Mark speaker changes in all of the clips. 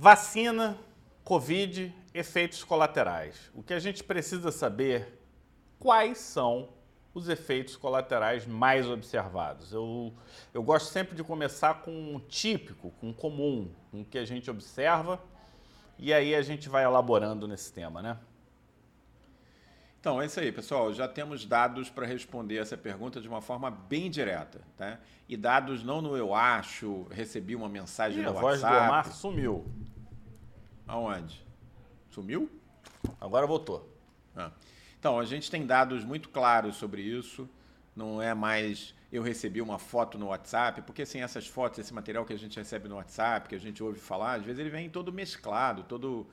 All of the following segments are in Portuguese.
Speaker 1: Vacina, Covid, efeitos colaterais. O que a gente precisa saber quais são os efeitos colaterais mais observados. Eu, eu gosto sempre de começar com um típico, com um comum, com o que a gente observa, e aí a gente vai elaborando nesse tema, né?
Speaker 2: Então, é isso aí, pessoal. Já temos dados para responder essa pergunta de uma forma bem direta. Tá? E dados não no eu acho, recebi uma mensagem
Speaker 1: Ih,
Speaker 2: no
Speaker 1: a
Speaker 2: WhatsApp.
Speaker 1: voz do Omar sumiu.
Speaker 2: Aonde? Sumiu?
Speaker 1: Agora voltou.
Speaker 2: Ah. Então, a gente tem dados muito claros sobre isso. Não é mais eu recebi uma foto no WhatsApp, porque assim, essas fotos, esse material que a gente recebe no WhatsApp, que a gente ouve falar, às vezes ele vem todo mesclado, todo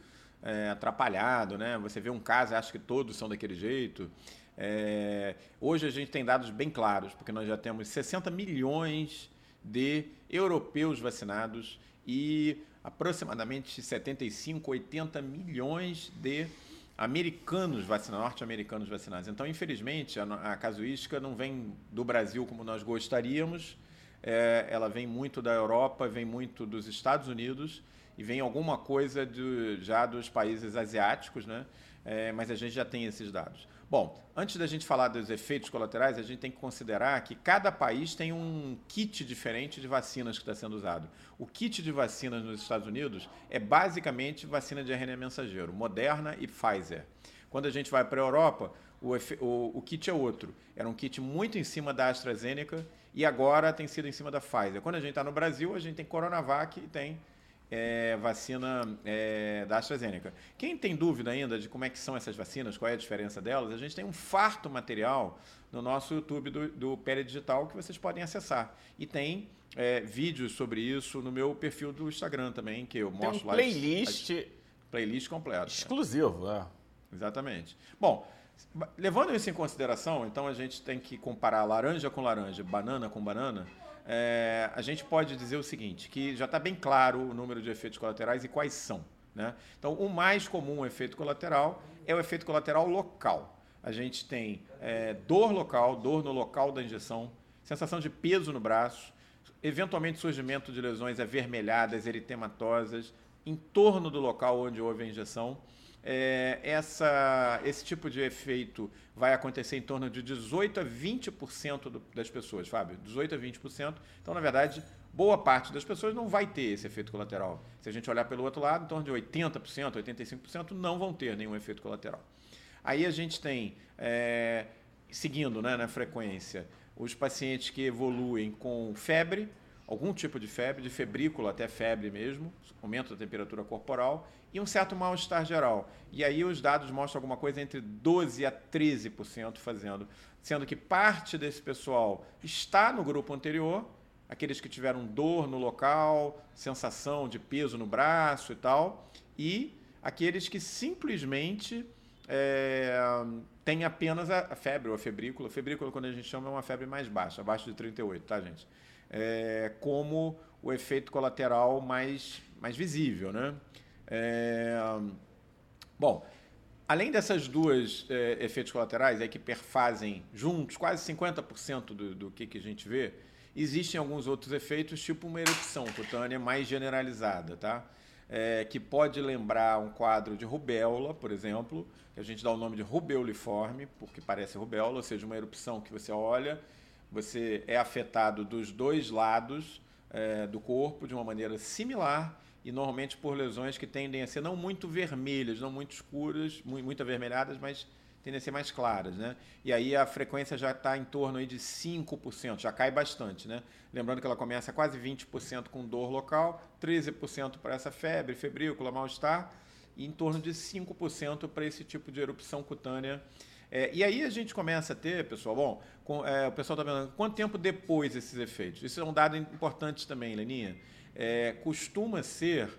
Speaker 2: é, atrapalhado, né? Você vê um caso e acha que todos são daquele jeito. É, hoje a gente tem dados bem claros, porque nós já temos 60 milhões de europeus vacinados e aproximadamente 75, 80 milhões de americanos vacinados, norte-americanos vacinados. Então, infelizmente, a, a, casuística não vem do Brasil como nós gostaríamos, é, ela vem muito da Europa, vem muito dos Estados Unidos e vem alguma coisa já dos países asiáticos, né? É, mas a gente já tem esses dados. Bom, antes da gente falar dos efeitos colaterais, a gente tem que considerar que cada país tem um kit diferente de vacinas que está sendo usado. O kit de vacinas nos Estados Unidos é basicamente vacina de RNA mensageiro, Moderna e Pfizer. Quando a gente vai para a Europa, o, o, o, kit é outro. Era um kit muito em cima da AstraZeneca e agora tem sido em cima da Pfizer. Quando a gente está no Brasil, a gente tem Coronavac e tem é, vacina é, da AstraZeneca. Quem tem dúvida ainda de como é que são essas vacinas, qual é a diferença delas, a gente tem um farto material no nosso YouTube do, do Pele Digital que vocês podem acessar. E tem é, vídeos sobre isso no meu perfil do Instagram também, que eu
Speaker 1: tem
Speaker 2: mostro
Speaker 1: um playlist,
Speaker 2: lá. Playlist completo.
Speaker 1: Exclusivo, é.
Speaker 2: Exatamente. Bom, levando isso em consideração, então a gente tem que comparar laranja com laranja, banana com banana é, a gente pode dizer o seguinte, que já está bem claro o número de efeitos colaterais e quais são. Né? Então, o mais comum efeito colateral é o efeito colateral local. A gente tem é, dor local, dor no local da injeção, sensação de peso no braço, eventualmente surgimento de lesões avermelhadas, eritematosas, em torno do local onde houve a injeção é, essa, esse tipo de efeito vai acontecer em torno de 18 a 20% do, das pessoas, Fábio. 18 a 20%. Então, na verdade, boa parte das pessoas não vai ter esse efeito colateral. Se a gente olhar pelo outro lado, em torno de 80%, 85% não vão ter nenhum efeito colateral. Aí a gente tem, é, seguindo né, na frequência, os pacientes que evoluem com febre, algum tipo de febre, de febrícula até febre mesmo, aumento da temperatura corporal e um certo mal-estar geral. E aí os dados mostram alguma coisa entre 12 a 13% fazendo, sendo que parte desse pessoal está no grupo anterior, aqueles que tiveram dor no local, sensação de peso no braço e tal, e aqueles que simplesmente é, têm apenas a febre ou a febrícula. Febrícula, quando a gente chama, é uma febre mais baixa, abaixo de 38, tá, gente? É, como o efeito colateral mais, mais visível. Né? É, bom, além dessas duas é, efeitos colaterais é que perfazem juntos quase 50% do, do que, que a gente vê, existem alguns outros efeitos, tipo uma erupção cutânea mais generalizada, tá? É, que pode lembrar um quadro de rubéola, por exemplo, que a gente dá o nome de rubeuliforme, porque parece rubéola, ou seja, uma erupção que você olha você é afetado dos dois lados é, do corpo de uma maneira similar e normalmente por lesões que tendem a ser não muito vermelhas, não muito escuras, muito avermelhadas, mas tendem a ser mais claras, né? E aí a frequência já está em torno aí de 5%, já cai bastante, né? Lembrando que ela começa quase 20% com dor local, 13% para essa febre, febrícula, mal-estar, e em torno de 5% para esse tipo de erupção cutânea é, e aí a gente começa a ter, pessoal, bom, com, é, o pessoal está vendo quanto tempo depois esses efeitos. Isso é um dado importante também, Leninha. É, costuma ser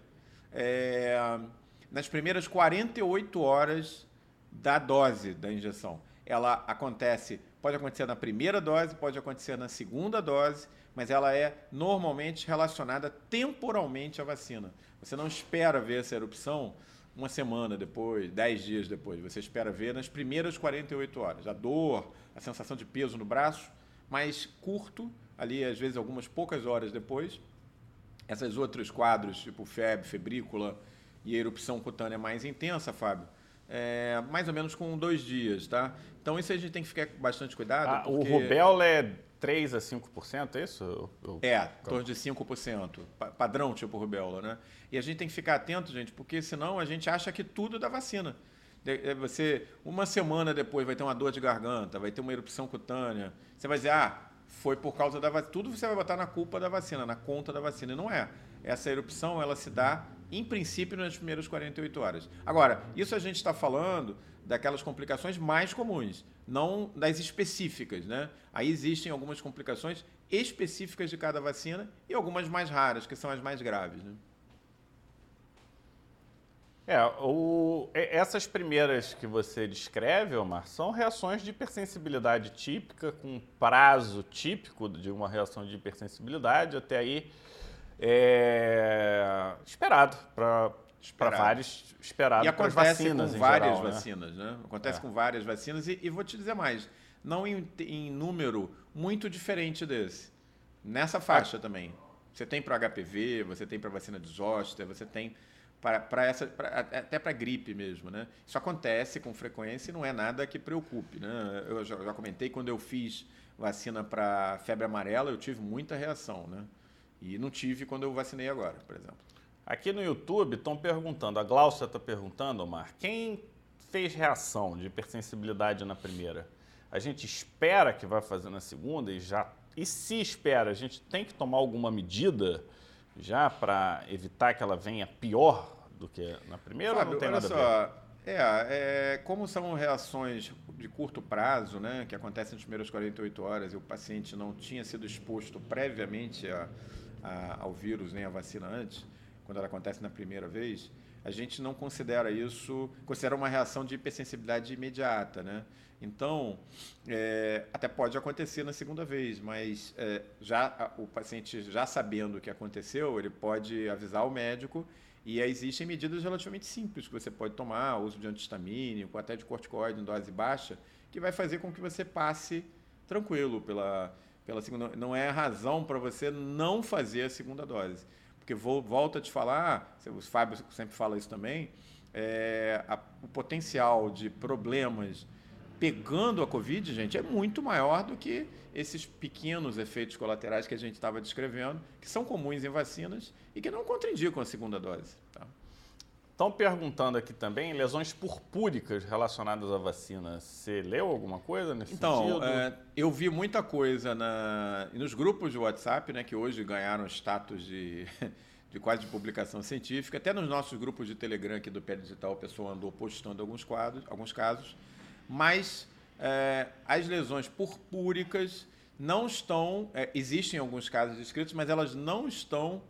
Speaker 2: é, nas primeiras 48 horas da dose da injeção. Ela acontece, pode acontecer na primeira dose, pode acontecer na segunda dose, mas ela é normalmente relacionada temporalmente à vacina. Você não espera ver essa erupção uma semana depois, dez dias depois. Você espera ver nas primeiras 48 horas. A dor, a sensação de peso no braço, mais curto, ali às vezes algumas poucas horas depois. Essas outros quadros, tipo febre, febrícula e erupção cutânea mais intensa, Fábio, é, mais ou menos com dois dias, tá? Então isso a gente tem que ficar bastante cuidado.
Speaker 1: Ah,
Speaker 2: porque...
Speaker 1: O rubéola é 3 a 5%, é isso? Eu...
Speaker 2: É, em torno de 5%. Padrão tipo rubéola, né? E a gente tem que ficar atento, gente, porque senão a gente acha que tudo da vacina. É, você, uma semana depois, vai ter uma dor de garganta, vai ter uma erupção cutânea. Você vai dizer, ah, foi por causa da vacina. Tudo você vai botar na culpa da vacina, na conta da vacina. E não é. Essa erupção, ela se dá, em princípio, nas primeiras 48 horas. Agora, isso a gente está falando daquelas complicações mais comuns, não das específicas, né? Aí existem algumas complicações específicas de cada vacina e algumas mais raras, que são as mais graves, né?
Speaker 1: É, o, essas primeiras que você descreve, Omar, são reações de hipersensibilidade típica, com prazo típico de uma reação de hipersensibilidade, até aí é, esperado para vários esperado
Speaker 2: e acontece
Speaker 1: vacinas
Speaker 2: com várias
Speaker 1: geral, né?
Speaker 2: vacinas, né? né? Acontece é. com várias vacinas e, e, vou te dizer mais, não em, em, número muito diferente desse. Nessa faixa ah. também. Você tem para HPV, você tem para vacina de zoster, você tem para essa pra, até para gripe mesmo, né? Isso acontece com frequência e não é nada que preocupe, né? Eu já, já comentei quando eu fiz vacina para febre amarela, eu tive muita reação, né? E não tive quando eu vacinei agora, por exemplo.
Speaker 1: Aqui no YouTube estão perguntando, a Glaucia está perguntando, Omar, quem fez reação de hipersensibilidade na primeira? A gente espera que vai fazer na segunda e já e se espera, a gente tem que tomar alguma medida já para evitar que ela venha pior do que na primeira Fábio, não tem nada só, a ver?
Speaker 2: É, é, como são reações de curto prazo, né, que acontecem nas primeiras 48 horas e o paciente não tinha sido exposto previamente a, a, ao vírus, nem à vacina antes, quando ela acontece na primeira vez, a gente não considera isso, considera uma reação de hipersensibilidade imediata, né? Então, é, até pode acontecer na segunda vez, mas é, já o paciente já sabendo o que aconteceu, ele pode avisar o médico e existem medidas relativamente simples que você pode tomar, uso de antihistamínico, até de corticoide em dose baixa, que vai fazer com que você passe tranquilo pela, pela segunda. Não é razão para você não fazer a segunda dose. Porque vou, volto a te falar, o Fábio sempre fala isso também, é, a, o potencial de problemas pegando a Covid, gente, é muito maior do que esses pequenos efeitos colaterais que a gente estava descrevendo, que são comuns em vacinas e que não contraindicam a segunda dose. Tá?
Speaker 1: Estão perguntando aqui também lesões purpúricas relacionadas à vacina. Você leu alguma coisa nesse
Speaker 2: então,
Speaker 1: sentido? Então,
Speaker 2: é, eu vi muita coisa na, nos grupos de WhatsApp, né, que hoje ganharam status de, de quase de publicação científica. Até nos nossos grupos de Telegram aqui do Pé Digital, o pessoal andou postando alguns, quadros, alguns casos mas é, as lesões purpúricas não estão, é, existem alguns casos descritos, mas elas não estão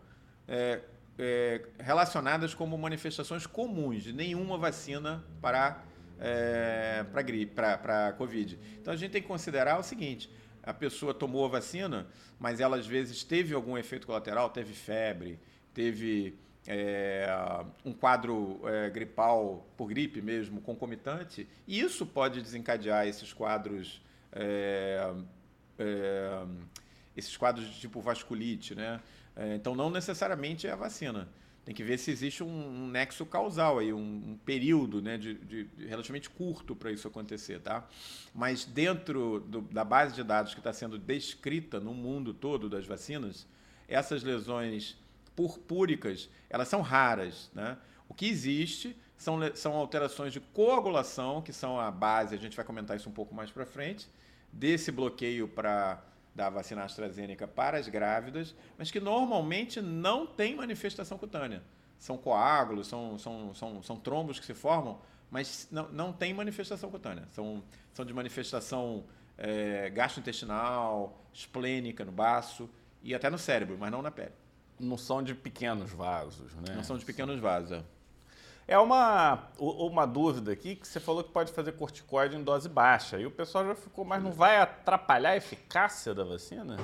Speaker 2: é, relacionadas como manifestações comuns de nenhuma vacina para é, para gripe, para, para Covid. Então a gente tem que considerar o seguinte: a pessoa tomou a vacina, mas ela às vezes teve algum efeito colateral, teve febre, teve é, um quadro é, gripal por gripe mesmo, concomitante, e isso pode desencadear esses quadros, é, é esses quadros de tipo vasculite, né? É, então, não necessariamente é a vacina. Tem que ver se existe um, um nexo causal aí, um, um período né, de, de, relativamente curto para isso acontecer, tá? Mas dentro do, da base de dados que está sendo descrita no mundo todo das vacinas, essas lesões purpúricas, elas são raras. Né? O que existe são, são alterações de coagulação, que são a base, a gente vai comentar isso um pouco mais para frente, desse bloqueio para da vacina AstraZeneca para as grávidas, mas que normalmente não tem manifestação cutânea. São coágulos, são, são, são, são trombos que se formam, mas não, não tem manifestação cutânea. São, são de manifestação é, gastrointestinal, esplênica no baço e até no cérebro, mas não na pele
Speaker 1: não são de pequenos vasos, né?
Speaker 2: Não são de pequenos vasos, é.
Speaker 1: É uma, uma dúvida aqui que você falou que pode fazer corticoide em dose baixa. E o pessoal já ficou, mas não vai atrapalhar a eficácia da vacina?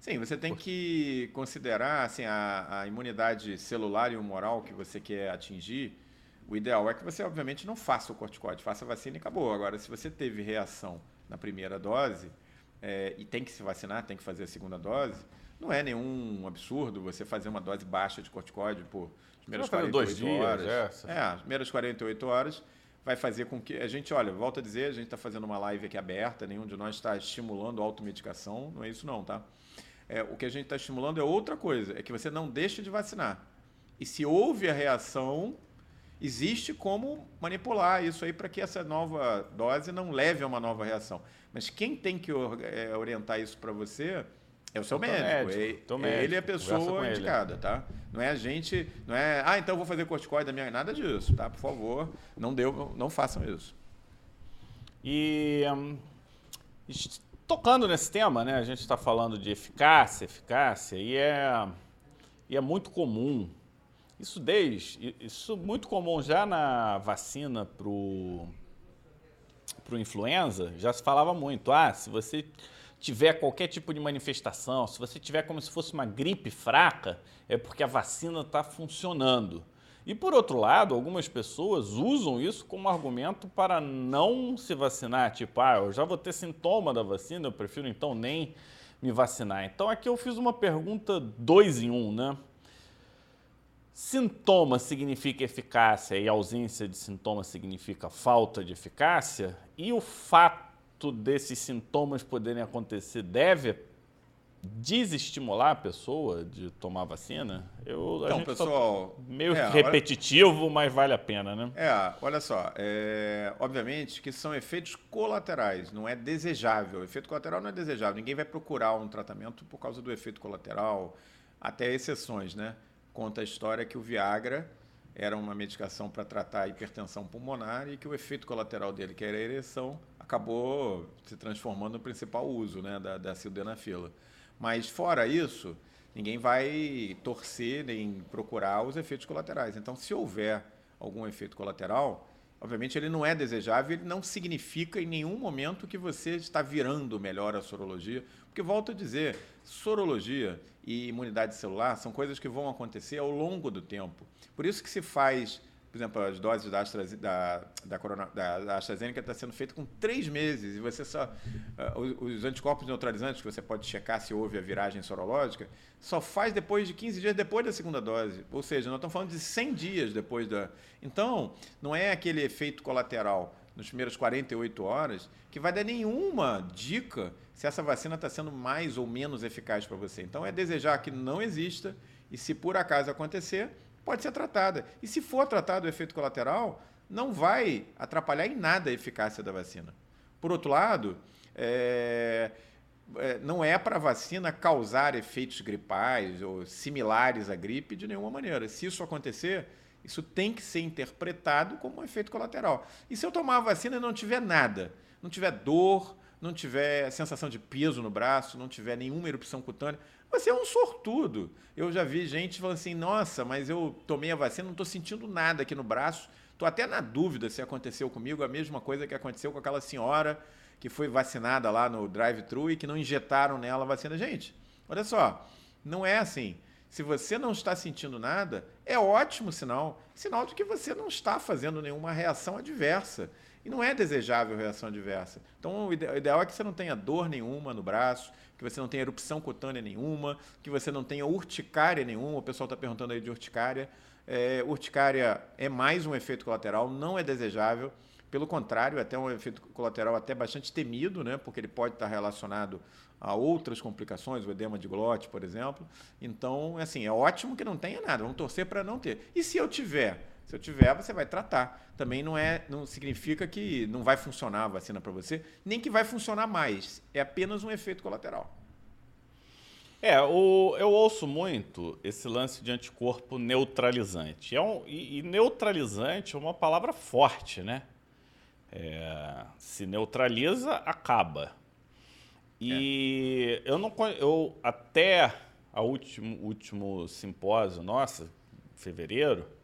Speaker 2: Sim, você tem que considerar assim, a, a imunidade celular e humoral que você quer atingir. O ideal é que você, obviamente, não faça o corticoide, faça a vacina e acabou. Agora, se você teve reação na primeira dose é, e tem que se vacinar, tem que fazer a segunda dose, Não é nenhum absurdo você fazer uma dose baixa de corticoide por primeiras
Speaker 1: Vai fazer
Speaker 2: 48
Speaker 1: dois dias,
Speaker 2: horas.
Speaker 1: é.
Speaker 2: É, as primeiras 48 horas vai fazer com que. A gente, olha, volta a dizer, a gente está fazendo uma live aqui aberta, nenhum de nós está estimulando automedicação, não é isso não, tá? É, o que a gente está estimulando é outra coisa, é que você não deixe de vacinar. E se houve a reação, existe como manipular isso aí para que essa nova dose não leve a uma nova reação. Mas quem tem que é, orientar isso para você é o seu médico.
Speaker 1: médico,
Speaker 2: É-
Speaker 1: teu
Speaker 2: ele é a
Speaker 1: médico,
Speaker 2: pessoa
Speaker 1: com ele.
Speaker 2: indicada, tá? Não é a gente, não é, ah, então eu vou fazer corticoide da minha, nada disso, tá? Por favor, não deu, não façam isso.
Speaker 1: E hum, tocando nesse tema, né? A gente está falando de eficácia, eficácia, e é, e é muito comum. Isso desde isso muito comum já na vacina pro pro influenza, já se falava muito. Ah, se você tiver qualquer tipo de manifestação, se você tiver como se fosse uma gripe fraca, é porque a vacina está funcionando. E por outro lado, algumas pessoas usam isso como argumento para não se vacinar, tipo, ah, eu já vou ter sintoma da vacina, eu prefiro então nem me vacinar. Então aqui eu fiz uma pergunta dois em um, né? Sintoma significa eficácia e ausência de sintoma significa falta de eficácia? E o fato desses sintomas poderem acontecer deve desestimular a pessoa de tomar vacina? Eu,
Speaker 2: Então,
Speaker 1: tá
Speaker 2: pessoal,
Speaker 1: meio
Speaker 2: é, olha-
Speaker 1: repetitivo, mas vale a pena, né?
Speaker 2: É, olha só, é, obviamente que são efeitos colaterais, não é desejável. Efeito colateral não é desejável. Ninguém vai procurar um tratamento por causa do efeito colateral, até exceções, né? Conta a história que o Viagra era uma medicação para tratar a hipertensão pulmonar e que o efeito colateral dele, que era a ereção, acabou se transformando no principal uso né, da, da sildenafila. Mas fora isso, ninguém vai torcer nem procurar os efeitos colaterais. Então, se houver algum efeito colateral, obviamente ele não é desejável, ele não significa em nenhum momento que você está virando melhor a sorologia, porque volto a dizer, sorologia e imunidade celular são coisas que vão acontecer ao longo do tempo. Por isso que se faz, por exemplo, as doses da, da, da, corona, da, da AstraZeneca está sendo feita com três meses e você só uh, os, os anticorpos neutralizantes que você pode checar se houve a viragem sorológica só faz depois de 15 dias depois da segunda dose. Ou seja, nós estamos falando de 100 dias depois da. Então, não é aquele efeito colateral nos primeiros 48 horas que vai dar nenhuma dica se essa vacina está sendo mais ou menos eficaz para você. Então, é desejar que não exista e, se por acaso acontecer, pode ser tratada. E se for tratado o efeito colateral, não vai atrapalhar em nada a eficácia da vacina. Por outro lado, é, é, não é para a vacina causar efeitos gripais ou similares à gripe de nenhuma maneira. Se isso acontecer, isso tem que ser interpretado como um efeito colateral. E se eu tomar a vacina e não tiver nada, não tiver dor, não tiver sensação de peso no braço, não tiver nenhuma erupção cutânea, você é um sortudo. Eu já vi gente falando assim: nossa, mas eu tomei a vacina, não estou sentindo nada aqui no braço. Estou até na dúvida se aconteceu comigo a mesma coisa que aconteceu com aquela senhora que foi vacinada lá no drive-thru e que não injetaram nela a vacina. Gente, olha só, não é assim. Se você não está sentindo nada, é ótimo sinal. Sinal de que você não está fazendo nenhuma reação adversa. E não é desejável reação adversa. Então, o ideal é que você não tenha dor nenhuma no braço, que você não tenha erupção cutânea nenhuma, que você não tenha urticária nenhuma. O pessoal está perguntando aí de urticária. É, urticária é mais um efeito colateral, não é desejável. Pelo contrário, é até um efeito colateral até bastante temido, né? porque ele pode estar relacionado a outras complicações, o edema de glote, por exemplo. Então, assim, é ótimo que não tenha nada. Vamos torcer para não ter. E se eu tiver? Se eu tiver, você vai tratar. Também não é, não significa que não vai funcionar a vacina para você, nem que vai funcionar mais. É apenas um efeito colateral.
Speaker 1: É, o, eu ouço muito esse lance de anticorpo neutralizante. É um, e, e neutralizante é uma palavra forte, né? É, se neutraliza, acaba. E é. eu não eu até a último último simpósio nossa, fevereiro,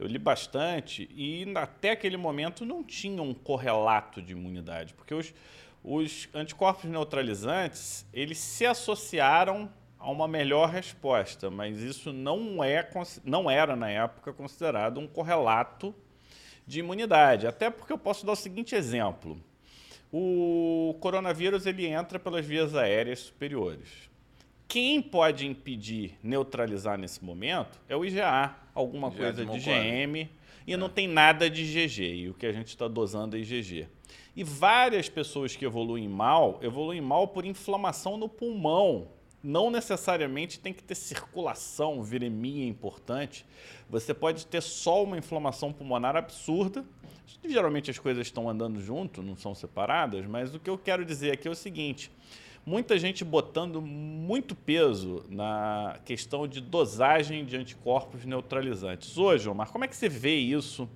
Speaker 1: eu li bastante e até aquele momento não tinha um correlato de imunidade, porque os, os anticorpos neutralizantes, eles se associaram a uma melhor resposta, mas isso não, é, não era, na época, considerado um correlato de imunidade. Até porque eu posso dar o seguinte exemplo. O coronavírus ele entra pelas vias aéreas superiores. Quem pode impedir, neutralizar nesse momento é o IGA, alguma IGA coisa de, de GM, e é. não tem nada de GG, e o que a gente está dosando é IgG. E várias pessoas que evoluem mal, evoluem mal por inflamação no pulmão. Não necessariamente tem que ter circulação, viremia importante. Você pode ter só uma inflamação pulmonar absurda. Geralmente as coisas estão andando junto, não são separadas, mas o que eu quero dizer aqui é o seguinte: muita gente botando muito peso na questão de dosagem de anticorpos neutralizantes. Hoje, Omar, como é que você vê isso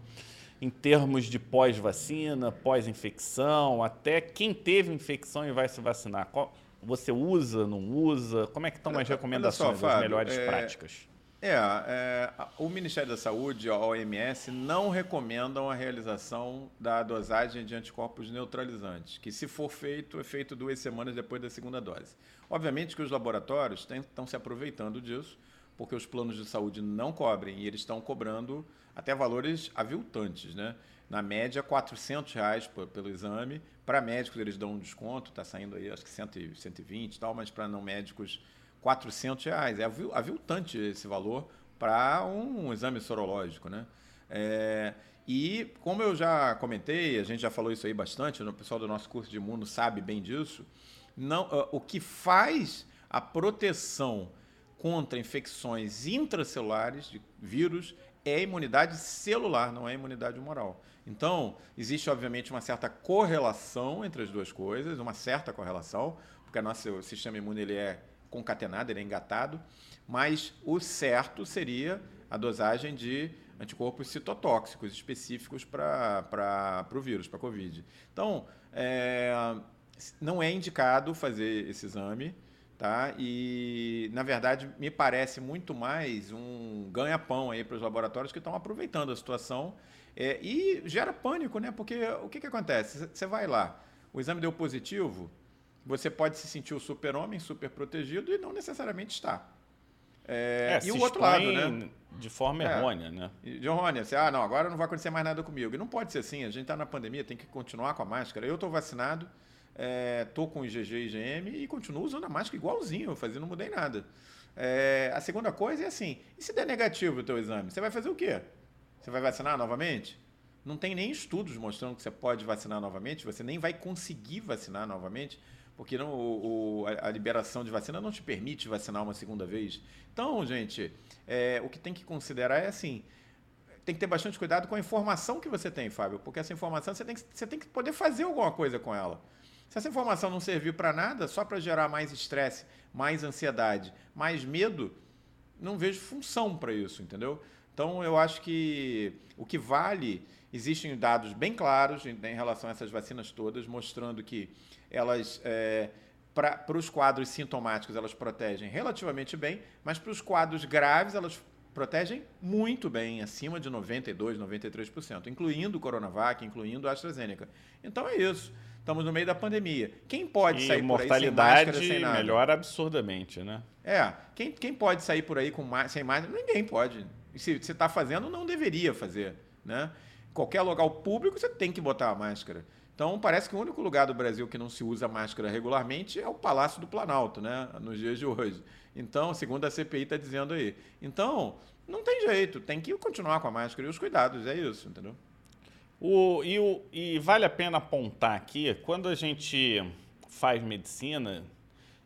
Speaker 1: em termos de pós-vacina, pós-infecção, até quem teve infecção e vai se vacinar? Você usa, não usa? Como é que estão as recomendações, só, Fábio, as melhores é... práticas?
Speaker 2: É, é, o Ministério da Saúde, a OMS, não recomendam a realização da dosagem de anticorpos neutralizantes, que se for feito, é feito duas semanas depois da segunda dose. Obviamente que os laboratórios estão se aproveitando disso, porque os planos de saúde não cobrem e eles estão cobrando até valores aviltantes, né? Na média, 400 reais pelo exame. Para médicos, eles dão um desconto, está saindo aí, acho que 120 e tal, mas para não médicos 400 reais. É aviltante esse valor para um exame sorológico, né? É, e como eu já comentei, a gente já falou isso aí bastante, o pessoal do nosso curso de imuno sabe bem disso, não, uh, o que faz a proteção contra infecções intracelulares de vírus é a imunidade celular, não é a imunidade humoral. Então, existe obviamente uma certa correlação entre as duas coisas, uma certa correlação, porque nosso sistema imune ele é concatenado, ele é engatado, mas o certo seria a dosagem de anticorpos citotóxicos específicos para o vírus, para a Covid. Então, é, não é indicado fazer esse exame, tá? E, na verdade, me parece muito mais um ganha-pão aí para os laboratórios que estão aproveitando a situação é, e gera pânico, né? Porque o que, que acontece? Você vai lá, o exame deu positivo, você pode se sentir o super-homem, super protegido e não necessariamente está.
Speaker 1: É, é, e o outro lado, né? De forma é, errônea, né?
Speaker 2: De errônea. Você, ah, não, agora não vai acontecer mais nada comigo. E não pode ser assim. A gente está na pandemia, tem que continuar com a máscara. Eu estou vacinado, estou é, com IgG e IgM e continuo usando a máscara igualzinho. Fazia, não mudei nada. É, a segunda coisa é assim: e se der negativo o teu exame? Você vai fazer o quê? Você vai vacinar novamente? Não tem nem estudos mostrando que você pode vacinar novamente, você nem vai conseguir vacinar novamente porque não, o, a, liberação de vacina não te permite vacinar uma segunda vez. Então, gente, é, o que tem que considerar é assim, tem que ter bastante cuidado com a informação que você tem, Fábio, porque essa informação você tem que, você tem que poder fazer alguma coisa com ela. Se essa informação não servir para nada, só para gerar mais estresse, mais ansiedade, mais medo, não vejo função para isso, entendeu? Então, eu acho que o que vale, existem dados bem claros em, em relação a essas vacinas todas, mostrando que elas é, para os quadros sintomáticos elas protegem relativamente bem, mas para os quadros graves elas protegem muito bem, acima de 92, 93%, incluindo o Coronavac, incluindo a AstraZeneca. Então é isso. Estamos no meio da pandemia. Quem pode e sair por aí sem máscara, sem nada?
Speaker 1: melhora absurdamente, né?
Speaker 2: É. Quem, quem pode sair por aí com sem máscara? Ninguém pode. Se você está fazendo, não deveria fazer, né? Qualquer local público você tem que botar a máscara. Então, parece que o único lugar do Brasil que não se usa máscara regularmente é o Palácio do Planalto, né? Nos dias de hoje. Então, segundo a CPI está dizendo aí. Então, não tem jeito, tem que continuar com a máscara e os cuidados, é isso, entendeu?
Speaker 1: O, e, o, e vale a pena apontar aqui, quando a gente faz medicina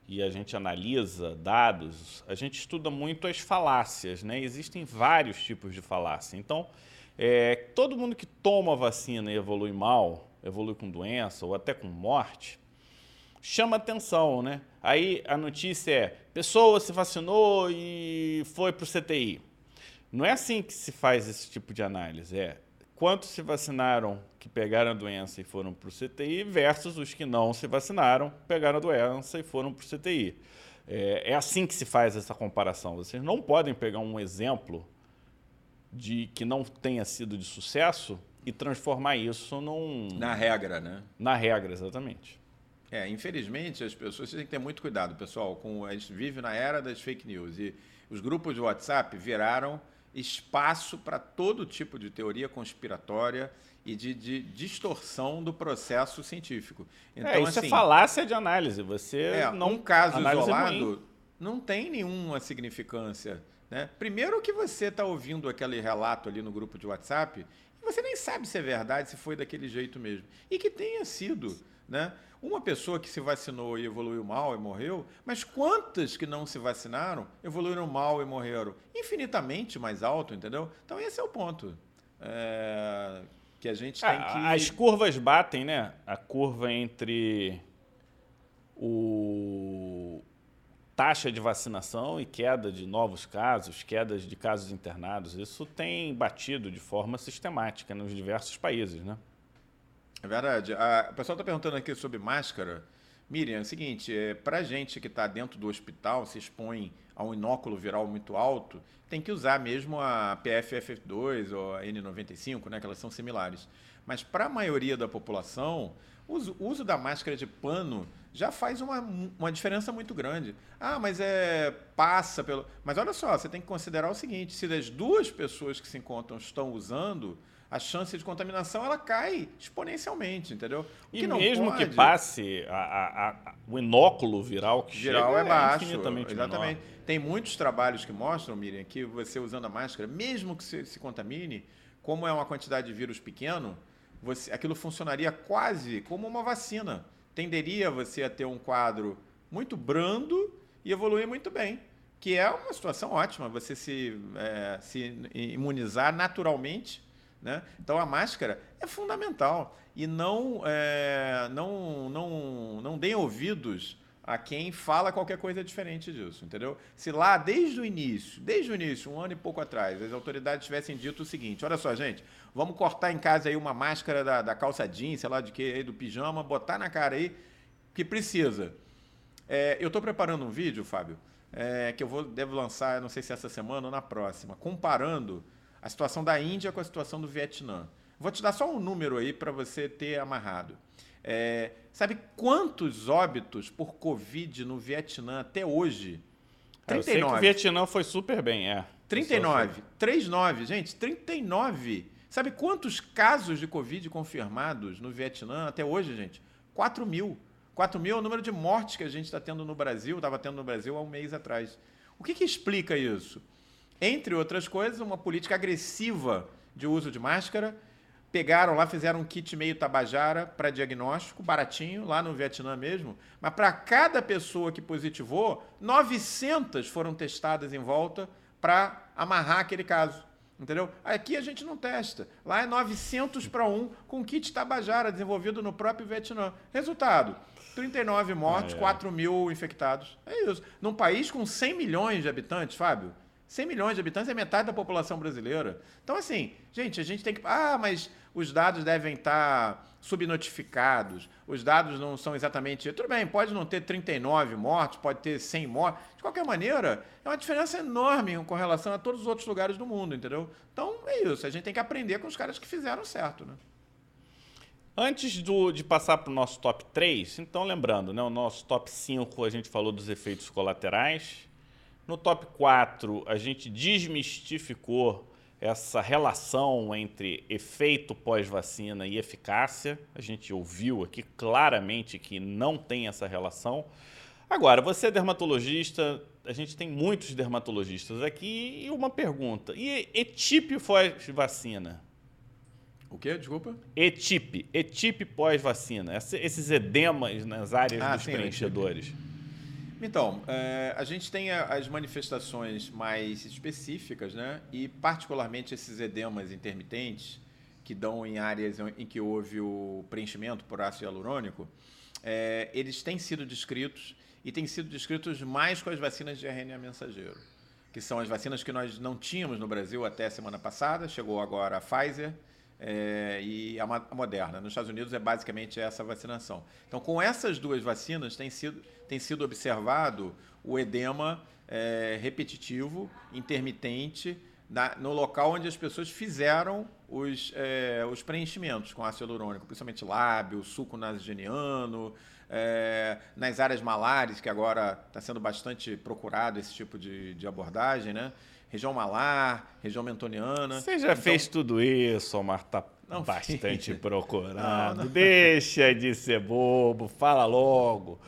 Speaker 1: e a gente analisa dados, a gente estuda muito as falácias, né? Existem vários tipos de falácia. Então, é, todo mundo que toma vacina e evolui mal, evolui com doença ou até com morte, chama atenção, né? Aí a notícia é: pessoa se vacinou e foi para o CTI. Não é assim que se faz esse tipo de análise. É quantos se vacinaram que pegaram a doença e foram para o CTI versus os que não se vacinaram, pegaram a doença e foram para o CTI. É, é assim que se faz essa comparação. Vocês não podem pegar um exemplo de que não tenha sido de sucesso e transformar isso num.
Speaker 2: Na regra, né?
Speaker 1: Na regra, exatamente.
Speaker 2: É, infelizmente, as pessoas têm que ter muito cuidado, pessoal. Com, a gente vive na era das fake news e os grupos de WhatsApp viraram espaço para todo tipo de teoria conspiratória e de, de distorção do processo científico.
Speaker 1: Então, é, isso é assim, é falácia de análise. Você é, não
Speaker 2: um caso isolado não tem nenhuma significância. Né? Primeiro que você está ouvindo aquele relato ali no grupo de WhatsApp e você nem sabe se é verdade, se foi daquele jeito mesmo. E que tenha sido. Né? Uma pessoa que se vacinou e evoluiu mal e morreu, mas quantas que não se vacinaram evoluíram mal e morreram? Infinitamente mais alto, entendeu? Então esse é o ponto. É, que a gente tem que.
Speaker 1: As curvas batem, né? A curva entre o taxa de vacinação e queda de novos casos, quedas de casos internados. Isso tem batido de forma sistemática nos diversos países, né?
Speaker 2: É verdade. A, o pessoal está perguntando aqui sobre máscara. Miriam, é o seguinte, é, para gente que está dentro do hospital, se expõe a um inóculo viral muito alto, tem que usar mesmo a PFF2 ou a N95, né, que elas são similares. Mas para a maioria da população, o uso, uso da máscara de pano já faz uma, uma diferença muito grande. Ah, mas é passa pelo. Mas olha só, você tem que considerar o seguinte: se das duas pessoas que se encontram estão usando, a chance de contaminação ela cai exponencialmente, entendeu?
Speaker 1: O e mesmo pode... que passe a, a, a, o inóculo viral que
Speaker 2: viral chega, é baixo, é exatamente. Menor. Tem muitos trabalhos que mostram, Miriam, que você usando a máscara, mesmo que você se contamine, como é uma quantidade de vírus pequeno, você, aquilo funcionaria quase como uma vacina. Tenderia você a ter um quadro muito brando e evoluir muito bem que é uma situação ótima, você se, é, se imunizar naturalmente né? Então a máscara é fundamental e não, é, não, não, não deem ouvidos a quem fala qualquer coisa diferente disso, entendeu? Se lá, desde o início, desde o início, um ano e pouco atrás, as autoridades tivessem dito o seguinte, olha só, gente, vamos cortar em casa aí uma máscara da, da calça jeans, sei lá de que, aí, do pijama, botar na cara aí, que precisa. É, eu estou preparando um vídeo, Fábio, é, que eu vou, devo lançar, não sei se essa semana ou na próxima, comparando a situação da Índia com a situação do Vietnã. Vou te dar só um número aí para você ter amarrado. É, sabe quantos óbitos por Covid no Vietnã até hoje?
Speaker 1: 39. Eu sei que o Vietnã foi super bem, é.
Speaker 2: 39. 39, gente, 39. Sabe quantos casos de Covid confirmados no Vietnã até hoje, gente? 4 mil. 4 mil é o número de mortes que a gente está tendo no Brasil, estava tendo no Brasil há um mês atrás. O que, que explica isso? Entre outras coisas, uma política agressiva de uso de máscara. Pegaram lá, fizeram um kit meio tabajara para diagnóstico, baratinho, lá no Vietnã mesmo. Mas para cada pessoa que positivou, 900 foram testadas em volta para amarrar aquele caso. Entendeu? Aqui a gente não testa. Lá é 900 para 1 com kit Tabajara desenvolvido no próprio Vietnã. Resultado: 39 mortes, ah, é. 4 mil infectados. É isso. Num país com 100 milhões de habitantes, Fábio, 100 milhões de habitantes é metade da população brasileira. Então, assim, gente, a gente tem que. Ah, mas os dados devem estar subnotificados, os dados não são exatamente. Tudo bem, pode não ter 39 mortes, pode ter 100 mortes. De qualquer maneira, é uma diferença enorme com relação a todos os outros lugares do mundo, entendeu? Então, é isso. A gente tem que aprender com os caras que fizeram certo, né?
Speaker 1: Antes do, de passar para o nosso top 3, então lembrando, né, o nosso top 5 a gente falou dos efeitos colaterais. No top 4, a gente desmistificou essa relação entre efeito pós-vacina e eficácia. A gente ouviu aqui claramente que não tem essa relação. Agora, você é dermatologista, a gente tem muitos dermatologistas aqui, e uma pergunta: e ETIP pós-vacina?
Speaker 2: O quê? Desculpa?
Speaker 1: ETIP, ETIP pós-vacina. Esses edemas nas áreas ah, dos sim, preenchedores.
Speaker 2: Então, é, a gente tem as manifestações mais específicas, né? E particularmente esses edemas intermitentes, que dão em áreas em que houve o preenchimento por ácido hialurônico, é, eles têm sido descritos e têm sido descritos mais com as vacinas de RNA mensageiro, que são as vacinas que nós não tínhamos no Brasil até a semana passada, chegou agora a Pfizer é, e a Moderna. Nos Estados Unidos é basicamente essa vacinação. Então, com essas duas vacinas, tem sido, tem sido observado o edema é, repetitivo, intermitente, na, no local onde as pessoas fizeram os, é, os preenchimentos com ácido hialurônico, principalmente lábio, suco nasogeniano, é, nas áreas malares, que agora está sendo bastante procurado esse tipo de, de abordagem, né? região malar, região mentoniana.
Speaker 1: Você já então... fez tudo isso, Omar, tá não bastante procurado. Não, não. Deixa de ser bobo, fala logo.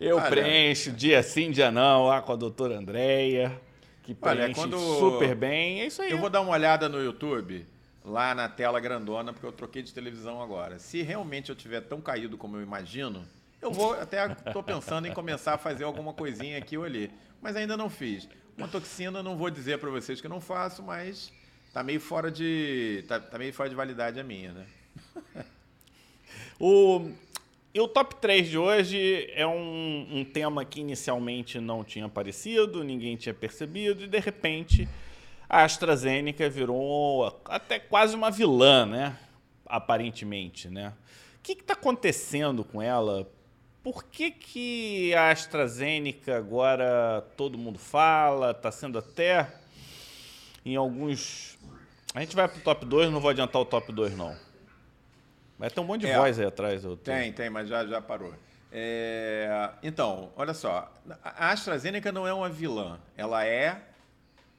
Speaker 1: Eu Olha, preencho dia sim, dia não, lá com a doutora Andréia, que preenche Olha, quando... super bem. É isso aí.
Speaker 2: Eu vou dar uma olhada no YouTube, lá na tela grandona, porque eu troquei de televisão agora. Se realmente eu tiver tão caído como eu imagino, eu vou até estou pensando em começar a fazer alguma coisinha aqui ou ali, mas ainda não fiz. Uma toxina, não vou dizer para vocês que eu não faço, mas tá meio fora de tá, tá meio fora de validade a minha, né?
Speaker 1: o e o top 3 de hoje é um, um, tema que inicialmente não tinha aparecido, ninguém tinha percebido, e de repente a AstraZeneca virou até quase uma vilã, né? Aparentemente, né? O que está acontecendo com ela? Por que, que a AstraZeneca agora todo mundo fala, está sendo até em alguns. A gente vai para o top 2, não vou adiantar o top 2, não. Mas tem um monte de é, voz aí atrás.
Speaker 2: Tô... Tem, tem, mas já, já parou. É, então, olha só. A AstraZeneca não é uma vilã. Ela é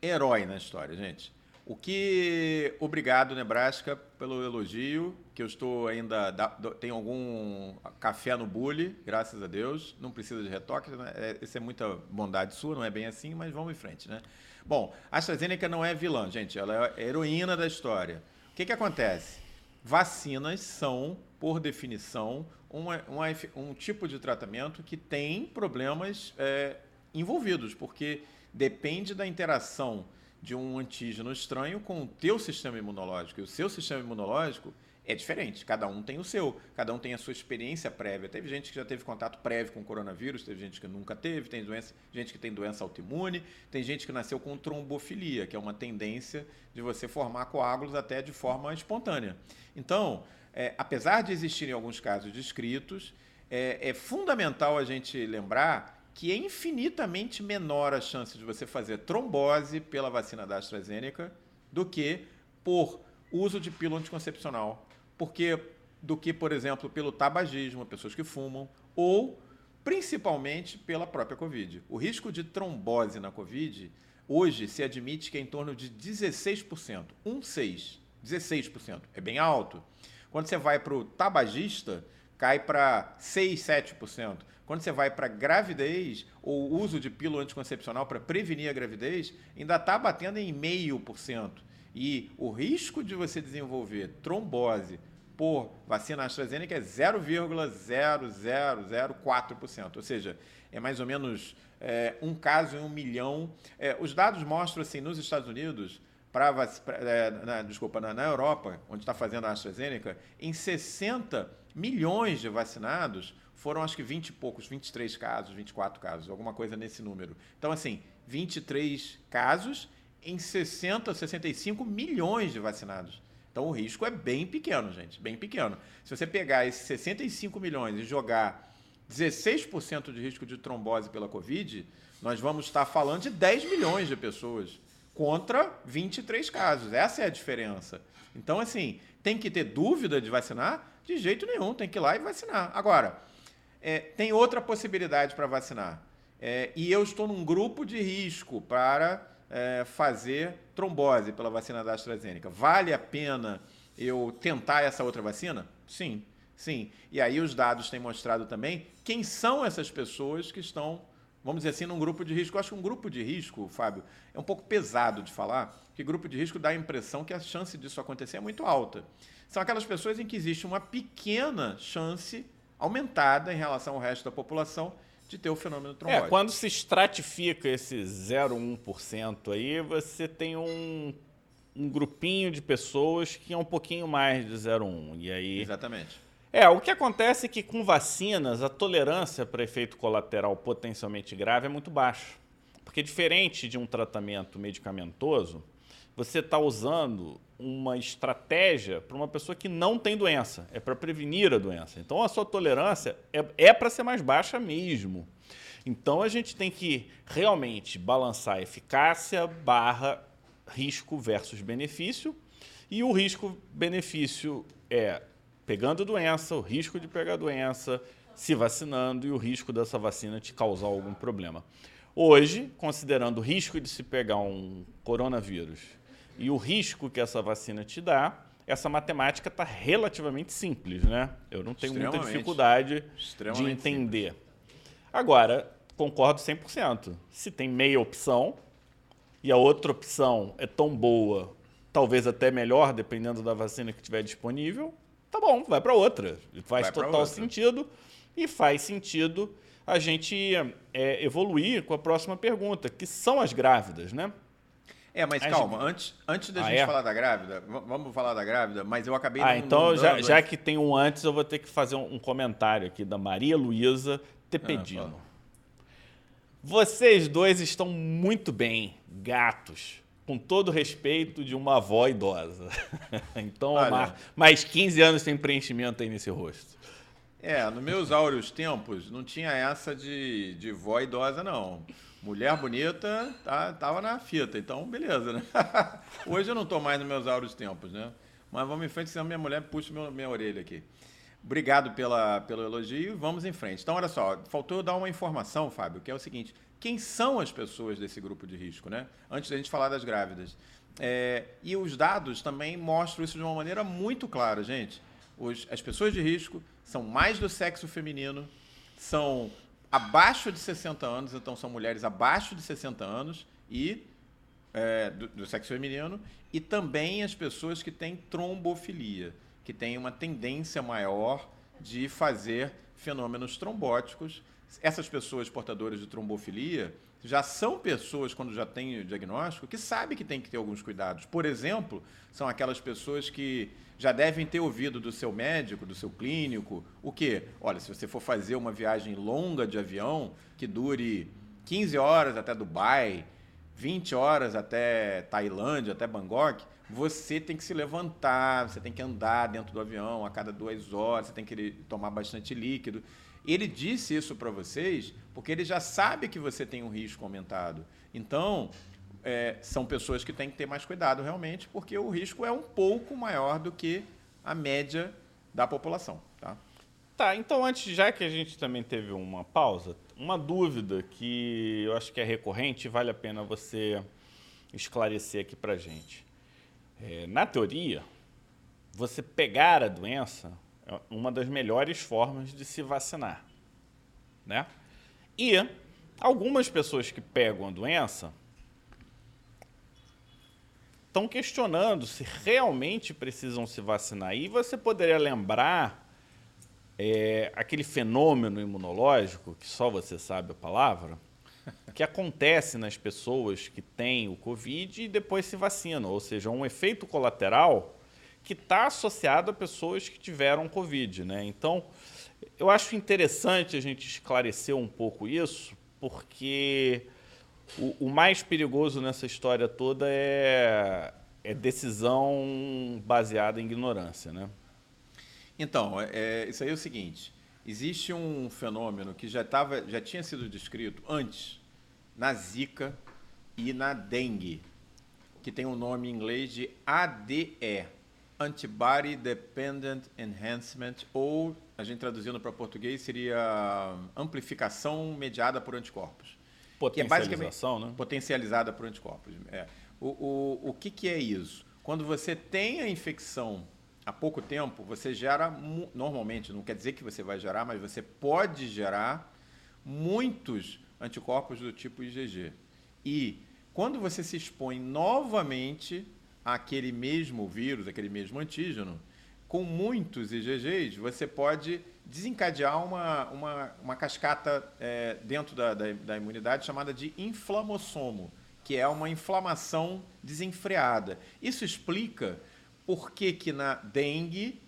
Speaker 2: herói na história, gente. O que. Obrigado, Nebraska, pelo elogio, que eu estou ainda. Tem algum café no bule, graças a Deus. Não precisa de retoque, né? É, isso é muita bondade sua, não é bem assim, mas vamos em frente, né? Bom, a AstraZeneca não é vilã, gente. Ela é heroína da história. O que, que acontece? Vacinas são, por definição, uma, uma, um tipo de tratamento que tem problemas é, envolvidos, porque depende da interação de um antígeno estranho com o teu sistema imunológico. E o seu sistema imunológico é diferente, cada um tem o seu, cada um tem a sua experiência prévia. Teve gente que já teve contato prévio com o coronavírus, teve gente que nunca teve, tem doença, gente que tem doença autoimune, tem gente que nasceu com trombofilia, que é uma tendência de você formar coágulos até de forma espontânea. Então, é, apesar de existirem alguns casos descritos, é, é fundamental a gente lembrar que é infinitamente menor a chance de você fazer trombose pela vacina da AstraZeneca do que por uso de pílula anticoncepcional. Porque do que, por exemplo, pelo tabagismo, pessoas que fumam, ou principalmente pela própria Covid. O risco de trombose na Covid, hoje se admite que é em torno de 16%. 1, 6. 16%. É bem alto. Quando você vai para o tabagista, cai para 6, 7%. Quando você vai para gravidez ou uso de pílula anticoncepcional para prevenir a gravidez, ainda está batendo em meio por cento. E o risco de você desenvolver trombose por vacina AstraZeneca é 0,0004%. Ou seja, é mais ou menos é, um caso em um milhão. É, os dados mostram assim, nos Estados Unidos, para é, na, desculpa, na, na Europa, onde está fazendo a AstraZeneca, em 60 milhões de vacinados, foram acho que 20 e poucos, 23 casos, 24 casos, alguma coisa nesse número. Então, assim, 23 casos em 60, 65 milhões de vacinados. Então o risco é bem pequeno, gente, bem pequeno. Se você pegar esses 65 milhões e jogar 16% de risco de trombose pela Covid, nós vamos estar falando de 10 milhões de pessoas contra 23 casos. Essa é a diferença. Então, assim, tem que ter dúvida de vacinar? De jeito nenhum, tem que ir lá e vacinar. Agora, é, tem outra possibilidade para vacinar. É, e eu estou num grupo de risco para é, fazer trombose pela vacina da AstraZeneca. Vale a pena eu tentar essa outra vacina? Sim, sim. E aí os dados têm mostrado também quem são essas pessoas que estão, vamos dizer assim, num grupo de risco. Eu acho que um grupo de risco, Fábio, é um pouco pesado de falar, porque grupo de risco dá a impressão que a chance disso acontecer é muito alta. São aquelas pessoas em que existe uma pequena chance aumentada em relação ao resto da população de ter o fenômeno trombótico.
Speaker 1: É, quando se estratifica esse 0,1% aí, você tem um, um grupinho de pessoas que é um pouquinho mais de 0,1. E aí...
Speaker 2: Exatamente.
Speaker 1: É, o que acontece é que com vacinas a tolerância para efeito colateral potencialmente grave é muito baixa. Porque diferente de um tratamento medicamentoso, você está usando uma estratégia para uma pessoa que não tem doença, é para prevenir a doença. Então a sua tolerância é, é para ser mais baixa mesmo. Então a gente tem que realmente balançar eficácia barra risco versus benefício. E o risco-benefício é pegando doença, o risco de pegar doença, se vacinando e o risco dessa vacina te causar algum problema. Hoje, considerando o risco de se pegar um coronavírus e o risco que essa vacina te dá, essa matemática está relativamente simples, né? Eu não tenho muita dificuldade de entender. Simples. Agora, concordo 100%. Se tem meia opção e a outra opção é tão boa, talvez até melhor, dependendo da vacina que tiver disponível, tá bom, vai para outra. Faz vai total sentido e faz sentido a gente é, evoluir com a próxima pergunta, que são as grávidas, né?
Speaker 2: É, mas a calma, gente... antes, antes da ah, gente é? falar da grávida, vamos falar da grávida, mas eu acabei
Speaker 1: Ah, não, então não já, já que tem um antes, eu vou ter que fazer um, um comentário aqui da Maria Luísa Tepedino. Ah, Vocês dois estão muito bem, gatos com todo respeito de uma avó idosa. então, Olha, mais 15 anos sem preenchimento aí nesse rosto.
Speaker 2: É, nos meus áureos tempos, não tinha essa de, de vó idosa, não. Mulher bonita tá, tava na fita, então beleza, né? Hoje eu não estou mais nos meus áureos tempos, né? Mas vamos em frente, senão minha mulher puxa minha, minha orelha aqui. Obrigado pela, pelo elogio. Vamos em frente. Então, olha só, faltou dar uma informação, Fábio, que é o seguinte: quem são as pessoas desse grupo de risco, né? Antes da gente falar das grávidas. É, e os dados também mostram isso de uma maneira muito clara, gente. Os, as pessoas de risco são mais do sexo feminino, são abaixo de 60 anos, então são mulheres abaixo de 60 anos e é, do, do, sexo feminino, e também as pessoas que têm trombofilia, que têm uma tendência maior de fazer fenômenos trombóticos. Essas pessoas portadoras de trombofilia já são pessoas, quando já têm o diagnóstico, que sabem que tem que ter alguns cuidados. Por exemplo, são aquelas pessoas que já devem ter ouvido do seu médico, do seu clínico, o quê? Olha, se você for fazer uma viagem longa de avião, que dure 15 horas até Dubai, 20 horas até Tailândia, até Bangkok, você tem que se levantar, você tem que andar dentro do avião a cada duas horas, você tem que tomar bastante líquido. Ele disse isso para vocês porque ele já sabe que você tem um risco aumentado. Então, é, são pessoas que têm que ter mais cuidado realmente, porque o risco é um pouco maior do que a média da população. Tá?
Speaker 1: Tá, então antes, já que a gente também teve uma pausa, uma dúvida que eu acho que é recorrente e vale a pena você esclarecer aqui para gente. É, na teoria, você pegar a doença uma das melhores formas de se vacinar, né? E algumas pessoas que pegam a doença estão questionando se realmente precisam se vacinar. E você poderia lembrar é, aquele fenômeno imunológico, que só você sabe a palavra, que acontece nas pessoas que têm o Covid e depois se vacinam, ou seja, um efeito colateral que está associado a pessoas que tiveram Covid. Né? Então, eu acho interessante a gente esclarecer um pouco isso, porque o, o, mais perigoso nessa história toda é, é decisão baseada em ignorância, né?
Speaker 2: Então, é, é, isso aí é o seguinte: existe um fenômeno que já, tava, já tinha sido descrito antes na Zika e na dengue, que tem o um nome em inglês de ADE, Antibody Dependent Enhancement, ou a gente traduzindo para português seria amplificação mediada por anticorpos.
Speaker 1: Potencialização,
Speaker 2: que é né? Potencializada por anticorpos. É. O, o, o que, que é isso? Quando você tem a infecção há pouco tempo, você gera, normalmente, não quer dizer que você vai gerar, mas você pode gerar muitos anticorpos do tipo IgG. E quando você se expõe novamente àquele mesmo vírus, aquele mesmo antígeno, com muitos IgGs, você pode desencadear uma, uma, uma cascata é, dentro da, da, da, imunidade chamada de inflamossomo, que é uma inflamação desenfreada. Isso explica por que, que na dengue,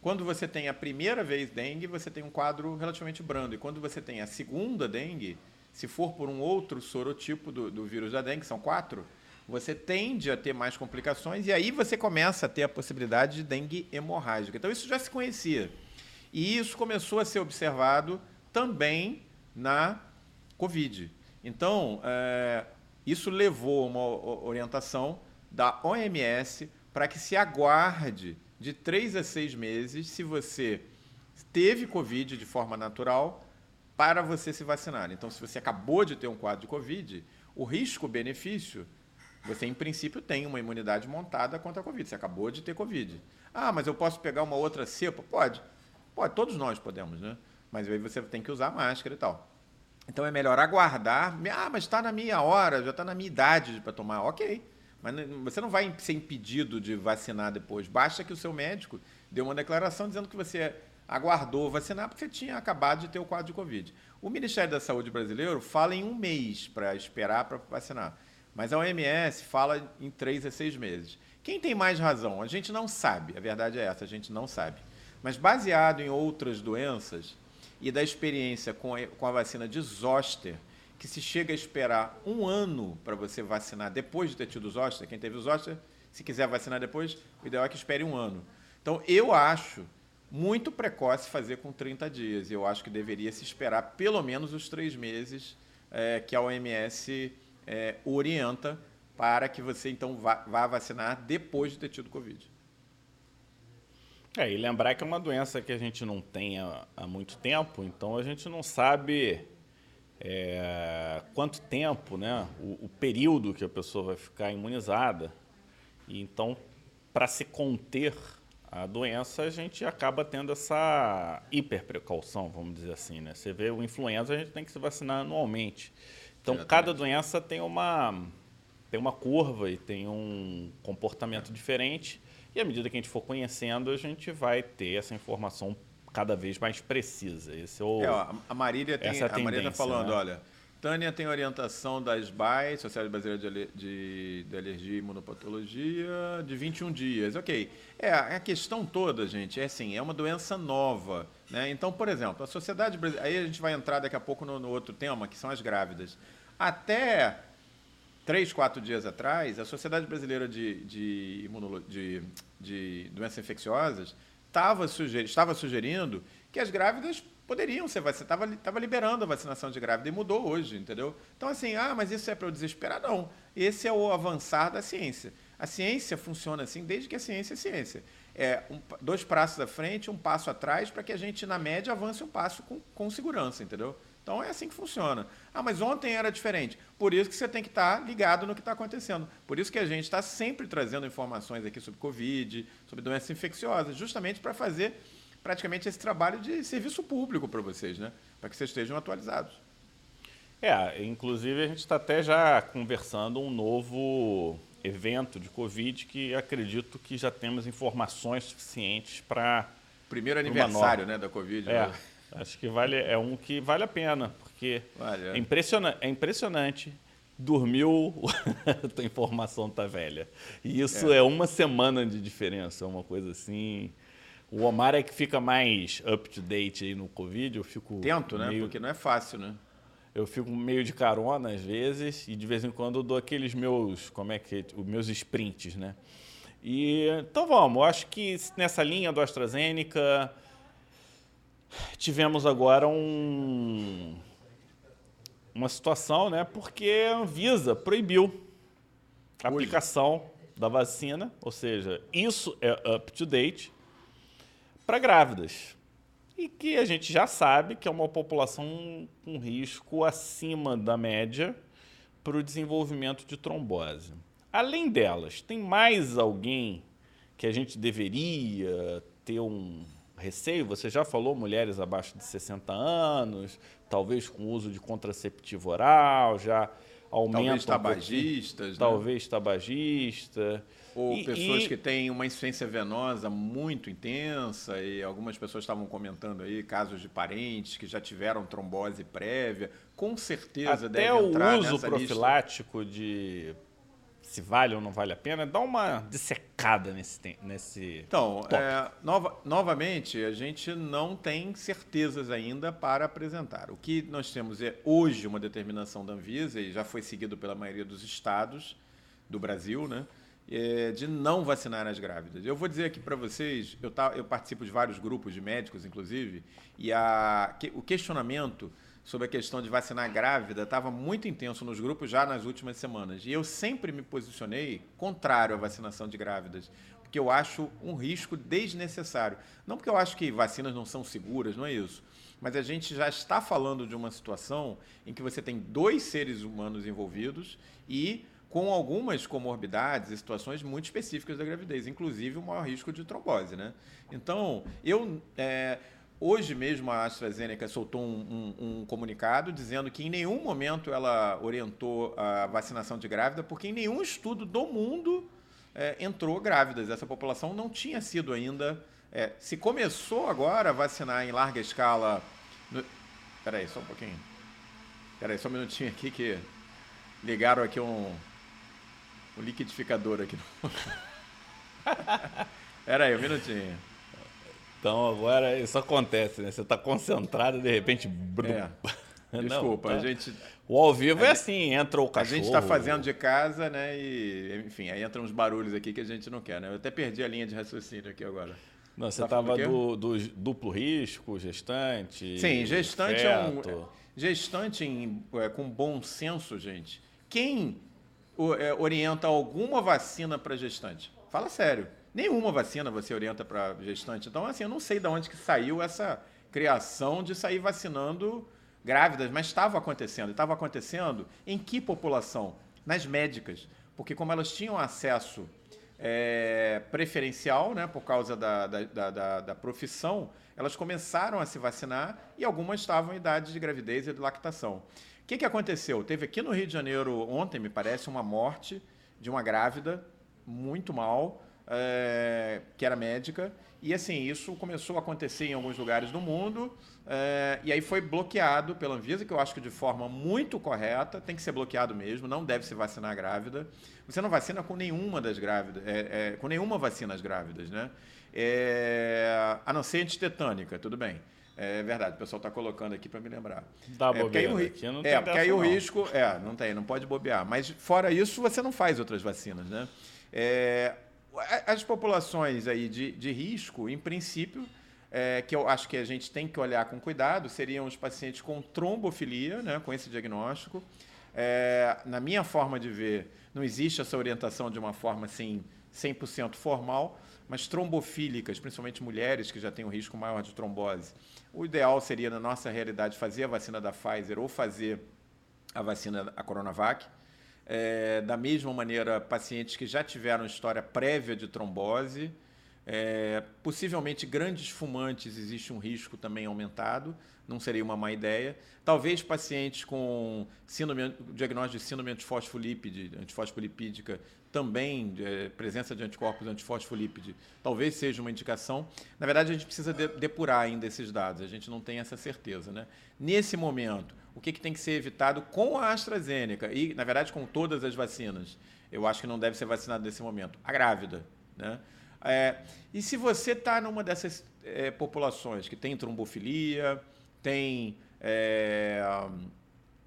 Speaker 2: quando você tem a primeira vez dengue, você tem um quadro relativamente brando. E quando você tem a segunda dengue, se for por um outro sorotipo do, do vírus da dengue, são quatro, você tende a ter mais complicações e aí você começa a ter a possibilidade de dengue hemorrágica. Então isso já se conhecia. E isso começou a ser observado também na Covid. Então, é, isso levou uma orientação da OMS para que se aguarde de três a seis meses se você teve Covid de forma natural para você se vacinar. Então, se você acabou de ter um quadro de Covid, o risco-benefício, você em princípio tem uma imunidade montada contra a Covid. Você acabou de ter Covid. Ah, mas eu posso pegar uma outra cepa? Pode. Pode, todos nós podemos, né? Mas aí você tem que usar máscara e tal. Então é melhor aguardar. Ah, mas está na minha hora, já está na minha idade para tomar. Ok. Mas você não vai ser impedido de vacinar depois. Basta que o seu médico dê uma declaração dizendo que você aguardou vacinar porque tinha acabado de ter o quadro de Covid. O Ministério da Saúde brasileiro fala em um mês para esperar para vacinar. Mas a OMS fala em três a seis meses. Quem tem mais razão? A gente não sabe. A verdade é essa, a gente não sabe. Mas baseado em outras doenças e da experiência com a, vacina de Zoster, que se chega a esperar um ano para você vacinar depois de ter tido zoster, quem teve zoster, se quiser vacinar depois, o ideal é que espere um ano. Então, eu acho muito precoce fazer com 30 dias. Eu acho que deveria se esperar pelo menos os três meses é, que a OMS é, orienta para que você, então, vá, vá vacinar depois de ter tido Covid.
Speaker 1: É, e lembrar que é uma doença que a gente não tem há, há muito tempo, então a gente não sabe é, quanto tempo, né, o, o, período que a pessoa vai ficar imunizada. E então, para se conter a doença, a gente acaba tendo essa hiperprecaução, vamos dizer assim. Né? Você vê o influenza, a gente tem que se vacinar anualmente. Então, Exatamente. cada doença tem uma, tem uma curva e tem um comportamento diferente. E à medida que a gente for conhecendo, a gente vai ter essa informação cada vez mais precisa. Esse é o,
Speaker 2: é, a Marília tem, a, Marília está falando, né? olha, Tânia tem orientação da SBAI, Sociedade Brasileira de, de, de, Alergia e Imunopatologia, de 21 dias. Ok. É, a questão toda, gente, é assim, é uma doença nova. Né? Então, por exemplo, a Sociedade Brasileira. Aí a gente vai entrar daqui a pouco no, no outro tema, que são as grávidas. Até três, quatro dias atrás, a Sociedade Brasileira de, de, de, de Doenças Infecciosas tava suger, estava sugerindo que as grávidas poderiam ser vacinadas, estava liberando a vacinação de grávida e mudou hoje, entendeu? Então, assim, ah, mas isso é para eu desesperar? Não. Esse é o avançar da ciência. A ciência funciona assim desde que a ciência é ciência. É um, dois passos à frente, um passo atrás, para que a gente, na média, avance um passo com, com segurança, entendeu? Então é assim que funciona. Ah, mas ontem era diferente. Por isso que você tem que estar tá ligado no que está acontecendo. Por isso que a gente está sempre trazendo informações aqui sobre Covid, sobre doenças infecciosas, justamente para fazer praticamente esse trabalho de serviço público para vocês, né? Para que vocês estejam atualizados.
Speaker 1: É, inclusive a gente está até já conversando um novo evento de Covid que acredito que já temos informações suficientes para.
Speaker 2: Primeiro aniversário né, da Covid.
Speaker 1: É. Né? Acho que vale, é um que vale a pena, porque vale, é. É, impressionante, é impressionante. Dormiu, a informação tá velha. E isso é. é. uma semana de diferença, uma coisa assim. O Omar é que fica mais up to date aí no Covid. Eu fico.
Speaker 2: Tento, né? Porque não é fácil, né?
Speaker 1: Eu fico meio de carona às vezes e de vez em quando eu dou aqueles meus, como é que, os meus sprints, né? E então vamos. Eu acho que nessa linha do AstraZeneca tivemos agora um, uma situação, né? Porque a Anvisa proibiu a aplicação da vacina, ou seja, isso é up to date para grávidas. E que a gente já sabe que é uma população com risco acima da média para o desenvolvimento de trombose. Além delas, tem mais alguém que a gente deveria ter um receio? Você já falou mulheres abaixo de 60 anos, talvez com uso de contraceptivo oral, já aumentam
Speaker 2: talvez tabagistas, um né?
Speaker 1: talvez tabagista.
Speaker 2: Ou e, pessoas e... que têm uma insuficiência venosa muito intensa, e algumas pessoas estavam comentando aí casos de parentes que já tiveram trombose prévia. Com certeza
Speaker 1: Até
Speaker 2: deve entrar
Speaker 1: o uso profilático lista. de se vale ou não vale a pena, dá uma dissecada nesse. nesse
Speaker 2: então, é, nova, novamente, a gente não tem certezas ainda para apresentar. O que nós temos é hoje uma determinação da Anvisa, e já foi seguido pela maioria dos estados do Brasil, né? É, de não vacinar as grávidas. Eu vou dizer aqui para vocês, eu, tá, eu participo de vários grupos de médicos, inclusive, e a, que, o questionamento sobre a questão de vacinar grávida estava muito intenso nos grupos já nas últimas semanas. E eu sempre me posicionei contrário à vacinação de grávidas, porque eu acho um risco desnecessário. Não porque eu acho que vacinas não são seguras, não é isso. Mas a gente já está falando de uma situação em que você tem dois seres humanos envolvidos e com algumas comorbidades e situações muito específicas da gravidez, inclusive o maior risco de trombose, né? Então, eu é, Hoje mesmo a AstraZeneca soltou um, um, um, comunicado dizendo que em nenhum momento ela orientou a vacinação de grávida, porque em nenhum estudo do mundo é, entrou grávidas. Essa população não tinha sido ainda. É, se começou agora a vacinar em larga escala. No... Peraí, só um pouquinho. Peraí, só um minutinho aqui que ligaram aqui um, um liquidificador aqui. Peraí, um minutinho.
Speaker 1: Então agora isso acontece, né? Você está concentrado de repente.
Speaker 2: É. Desculpa, Não, tá. a gente.
Speaker 1: O ao vivo é assim, entra o cachorro.
Speaker 2: A gente está fazendo de casa, né? E, enfim, aí entram uns barulhos aqui que a gente não quer, né? Eu até perdi a linha de raciocínio aqui agora.
Speaker 1: Não, você estava tá do, do, duplo risco, gestante.
Speaker 2: Sim, gestante feto. é um. Gestante em, é, com bom senso, gente. Quem orienta alguma vacina para gestante? Fala sério. Nenhuma vacina você orienta para gestante. Então, assim, eu não sei de onde que saiu essa criação de sair vacinando grávidas, mas estava acontecendo. Estava acontecendo em que população? Nas médicas. Porque como elas tinham acesso é, preferencial, né, por causa da, da, da, da, profissão, elas começaram a se vacinar e algumas estavam em idade de gravidez e de lactação. O que, que aconteceu? Teve aqui no Rio de Janeiro ontem, me parece, uma morte de uma grávida muito mal é, que era médica. E assim, isso começou a acontecer em alguns lugares do mundo. É, e aí foi bloqueado pela Anvisa, que eu acho que de forma muito correta, tem que ser bloqueado mesmo, não deve se vacinar grávida. Você não vacina com nenhuma das grávidas, é, é, com nenhuma vacina as grávidas, né? É, a não ser antitetânica, tudo bem. É verdade, o pessoal está colocando aqui para me lembrar.
Speaker 1: Dá é, porque aí o, aqui
Speaker 2: não é, porque aí o risco. É, não tem, não pode bobear. Mas fora isso, você não faz outras vacinas, né? É, as populações aí de, de risco, em princípio, é, que eu acho que a gente tem que olhar com cuidado, seriam os pacientes com trombofilia, né, com esse diagnóstico. É, na minha forma de ver, não existe essa orientação de uma forma assim 100% formal, mas trombofílicas, principalmente mulheres que já têm um risco maior de trombose. O ideal seria, na nossa realidade, fazer a vacina da Pfizer ou fazer a vacina da Coronavac. É, da mesma maneira, pacientes que já tiveram história prévia de trombose, é, possivelmente grandes fumantes, existe um risco também aumentado, não seria uma má ideia. Talvez pacientes com síndrome, diagnóstico de síndrome antifosfolípide, antifosfolipídica, também é, presença de anticorpos antifosfolípide, talvez seja uma indicação. Na verdade, a gente precisa de, depurar ainda esses dados, a gente não tem essa certeza. Né? Nesse momento, o que, que tem que ser evitado com a AstraZeneca e, na verdade, com todas as vacinas. Eu acho que não deve ser vacinado nesse momento. A grávida. Né? É, e se você está numa dessas é, populações que tem trombofilia, tem, é,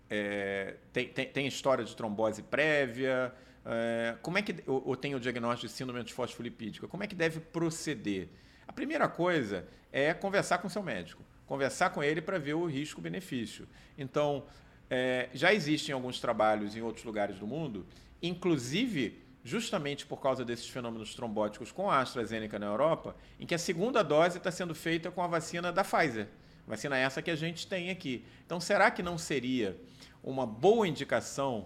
Speaker 2: é tem, tem, tem, história de trombose prévia, é, como é que ou, ou tem o diagnóstico de síndrome antifosfolipídica, como é que deve proceder? A primeira coisa é conversar com seu médico conversar com ele para ver o risco-benefício. Então, é, já existem alguns trabalhos em outros lugares do mundo, inclusive justamente por causa desses fenômenos trombóticos com a AstraZeneca na Europa, em que a segunda dose está sendo feita com a vacina da Pfizer. Vacina essa que a gente tem aqui. Então, será que não seria uma boa indicação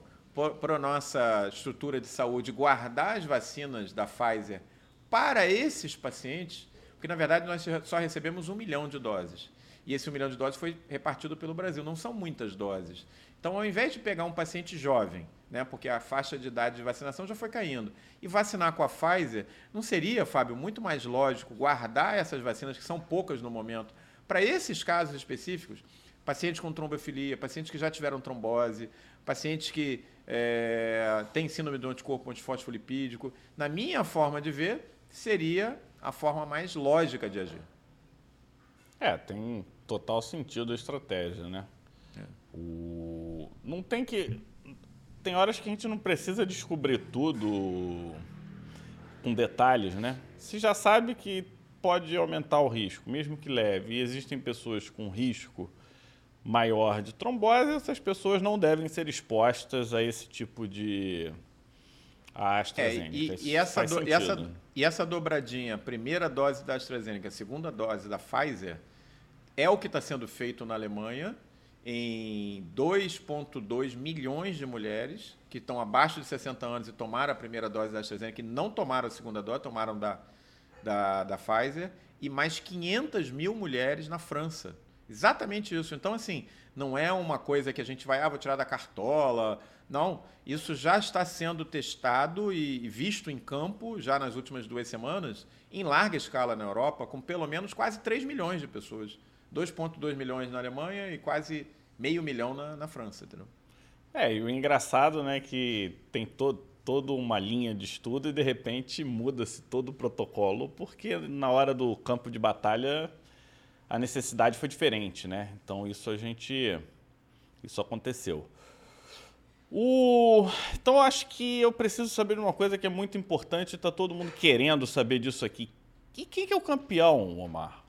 Speaker 2: para a nossa estrutura de saúde guardar as vacinas da Pfizer para esses pacientes? Porque, na verdade, nós só recebemos um milhão de doses e esse um milhão de doses foi repartido pelo Brasil. Não são muitas doses. Então, ao invés de pegar um paciente jovem, né, porque a faixa de idade de vacinação já foi caindo, e vacinar com a Pfizer, não seria, Fábio, muito mais lógico guardar essas vacinas, que são poucas no momento, para esses casos específicos? Pacientes com trombofilia, pacientes que já tiveram trombose, pacientes que é, têm síndrome do anticorpo antifosfolipídico. Na minha forma de ver, seria a forma mais lógica de agir.
Speaker 1: É, tem total sentido a estratégia, né? É. O... Não tem que. Tem horas que a gente não precisa descobrir tudo com detalhes, né? Se já sabe que pode aumentar o risco, mesmo que leve, e existem pessoas com risco maior de trombose, essas pessoas não devem ser expostas a esse tipo de a AstraZeneca.
Speaker 2: É, e, e, essa do, e, essa, e essa dobradinha, primeira dose da AstraZeneca, segunda dose da Pfizer, é o que está sendo feito na Alemanha em 2,2 milhões de mulheres que estão abaixo de 60 anos e tomaram a primeira dose da AstraZeneca, que não tomaram a segunda dose, tomaram da, da, da Pfizer e mais 500 mil mulheres na França. Exatamente isso. Então, assim, não é uma coisa que a gente vai, ah, vou tirar da cartola. Não, isso já está sendo testado e visto em campo já nas últimas duas semanas, em larga escala na Europa, com pelo menos quase 3 milhões de pessoas. 2,2 milhões na Alemanha e quase meio milhão na, na França, entendeu?
Speaker 1: É, e o engraçado, né, que tem todo, toda uma linha de estudo e de repente muda-se todo o protocolo, porque na hora do campo de batalha a necessidade foi diferente, né? Então isso a gente. Isso aconteceu. O... Então acho que eu preciso saber uma coisa que é muito importante, está todo mundo querendo saber disso aqui. E quem que é o campeão, Omar?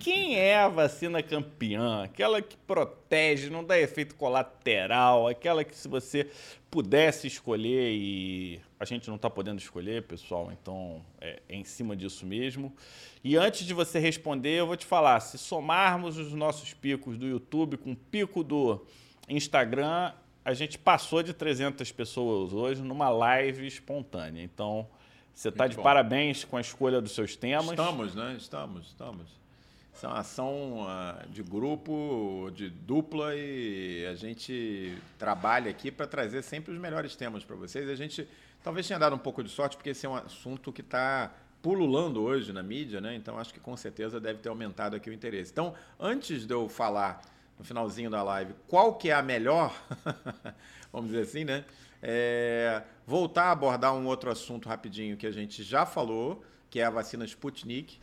Speaker 1: Quem é a vacina campeã? Aquela que protege, não dá efeito colateral, aquela que se você pudesse escolher e a gente não está podendo escolher, pessoal, então é, é, em cima disso mesmo. E antes de você responder, eu vou te falar: se somarmos os nossos picos do YouTube com o pico do Instagram, a gente passou de 300 pessoas hoje numa live espontânea. Então, você está de bom. parabéns com a escolha dos seus temas.
Speaker 2: Estamos, né? Estamos, estamos. Isso é uma ação uh, de grupo, de dupla e a gente trabalha aqui para trazer sempre os melhores temas para vocês. A gente talvez tenha dado um pouco de sorte porque esse é um assunto que está pululando hoje na mídia, né? Então acho que com certeza deve ter aumentado aqui o interesse. Então, antes de eu falar no finalzinho da live qual que é a melhor, vamos dizer assim, né? É, voltar a abordar um outro assunto rapidinho que a gente já falou, que é a vacina Sputnik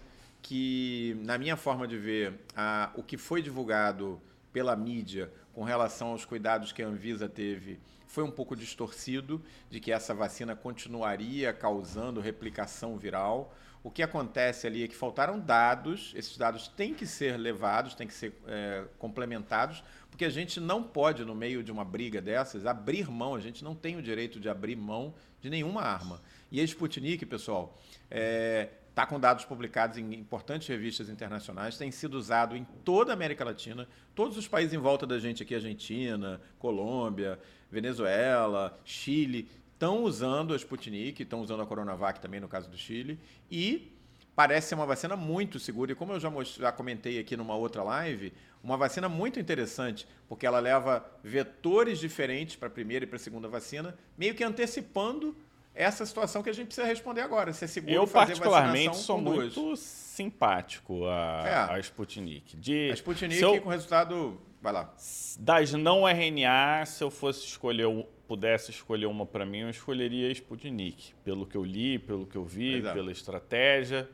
Speaker 2: que, na minha forma de ver, a, o que foi divulgado pela mídia com relação aos cuidados que a Anvisa teve foi um pouco distorcido, de que essa vacina continuaria causando replicação viral. O que acontece ali é que faltaram dados, esses dados têm que ser levados, têm que ser é, complementados, porque a gente não pode, no meio de uma briga dessas, abrir mão, a gente não tem o direito de abrir mão de nenhuma arma. E a Sputnik, pessoal, é, está com dados publicados em importantes revistas internacionais, tem sido usado em toda a América Latina, todos os países em volta da gente aqui, Argentina, Colômbia, Venezuela, Chile, estão usando a Sputnik, estão usando a Coronavac também no caso do Chile, e parece ser uma vacina muito segura. E como eu já, já comentei aqui numa outra live, uma vacina muito interessante, porque ela leva vetores diferentes para a primeira e para a segunda vacina, meio que antecipando essa situação que a gente precisa responder agora. Se é seguro
Speaker 1: Eu,
Speaker 2: fazer
Speaker 1: particularmente, sou muito simpático a, é. a Sputnik.
Speaker 2: De, a Sputnik eu, com resultado... Vai lá.
Speaker 1: Das não RNA, se eu fosse escolher, pudesse escolher uma para mim, eu escolheria a Sputnik. Pelo que eu li, pelo que eu vi, Exato. pela estratégia...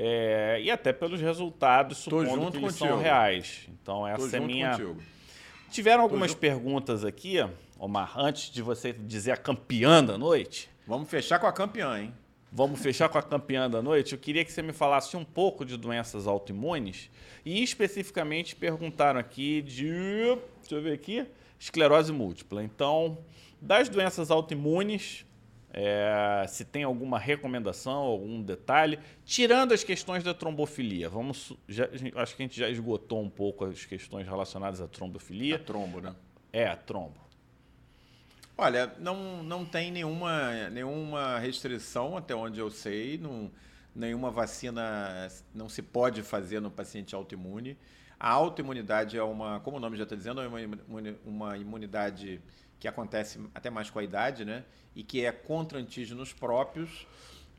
Speaker 1: É, e até pelos resultados, supondo que eles contigo. são reais. Então, essa Tô é minha... Contigo. Tiveram algumas perguntas aqui, Omar, antes de você dizer a campeã da noite.
Speaker 2: Vamos fechar com a campeã, hein?
Speaker 1: Vamos fechar com a campeã da noite. Eu queria que você me falasse um pouco de doenças autoimunes e especificamente perguntaram aqui de, deixa eu ver aqui, esclerose múltipla. Então, das doenças autoimunes, é, se tem alguma recomendação, algum detalhe, tirando as questões da trombofilia. Vamos, já, acho que a gente já esgotou um pouco as questões relacionadas à trombofilia. A
Speaker 2: trombo, né?
Speaker 1: É, a trombo.
Speaker 2: Olha, não, não tem nenhuma, nenhuma restrição, até onde eu sei. Não, nenhuma vacina não se pode fazer no paciente autoimune. A autoimunidade é uma, como o nome já está dizendo, é uma, imunidade que acontece até mais com a idade, né? E que é contra antígenos próprios.